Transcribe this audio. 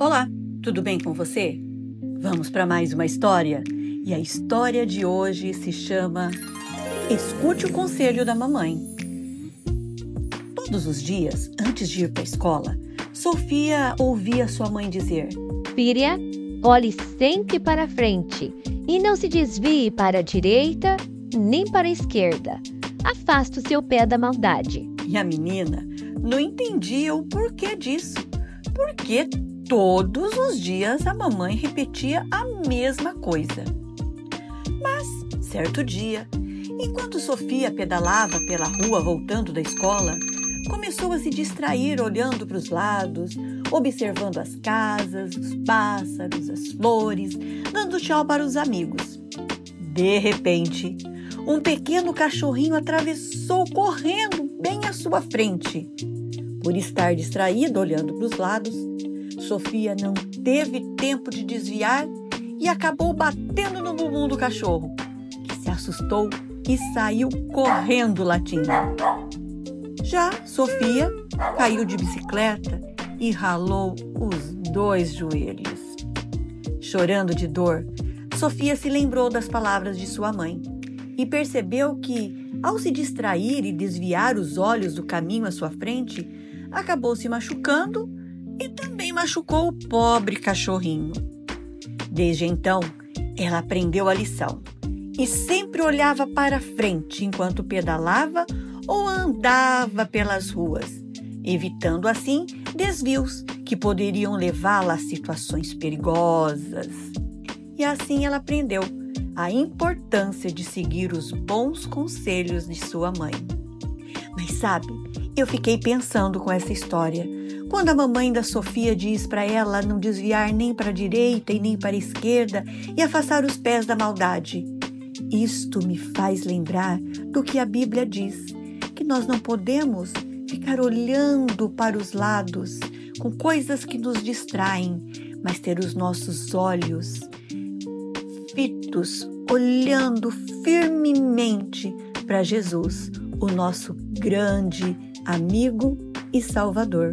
Olá, tudo bem com você? Vamos para mais uma história. E a história de hoje se chama Escute o Conselho da Mamãe. Todos os dias, antes de ir para a escola, Sofia ouvia sua mãe dizer: Filha, olhe sempre para frente e não se desvie para a direita nem para a esquerda. Afasta o seu pé da maldade. E a menina não entendia o porquê disso. Porque todos os dias a mamãe repetia a mesma coisa. Mas, certo dia, enquanto Sofia pedalava pela rua voltando da escola, começou a se distrair olhando para os lados, observando as casas, os pássaros, as flores, dando tchau para os amigos. De repente, um pequeno cachorrinho atravessou correndo bem à sua frente. Por estar distraída olhando para os lados, Sofia não teve tempo de desviar e acabou batendo no bumbum do cachorro, que se assustou e saiu correndo latindo. Já Sofia caiu de bicicleta e ralou os dois joelhos. Chorando de dor, Sofia se lembrou das palavras de sua mãe e percebeu que, ao se distrair e desviar os olhos do caminho à sua frente, acabou se machucando e também machucou o pobre cachorrinho. Desde então, ela aprendeu a lição e sempre olhava para frente enquanto pedalava ou andava pelas ruas, evitando assim desvios que poderiam levá-la a situações perigosas. E assim ela aprendeu a importância de seguir os bons conselhos de sua mãe. Mas sabe, eu fiquei pensando com essa história quando a mamãe da Sofia diz para ela não desviar nem para a direita e nem para a esquerda e afastar os pés da maldade. Isto me faz lembrar do que a Bíblia diz, que nós não podemos ficar olhando para os lados com coisas que nos distraem, mas ter os nossos olhos fitos, olhando firmemente para Jesus, o nosso grande amigo e Salvador.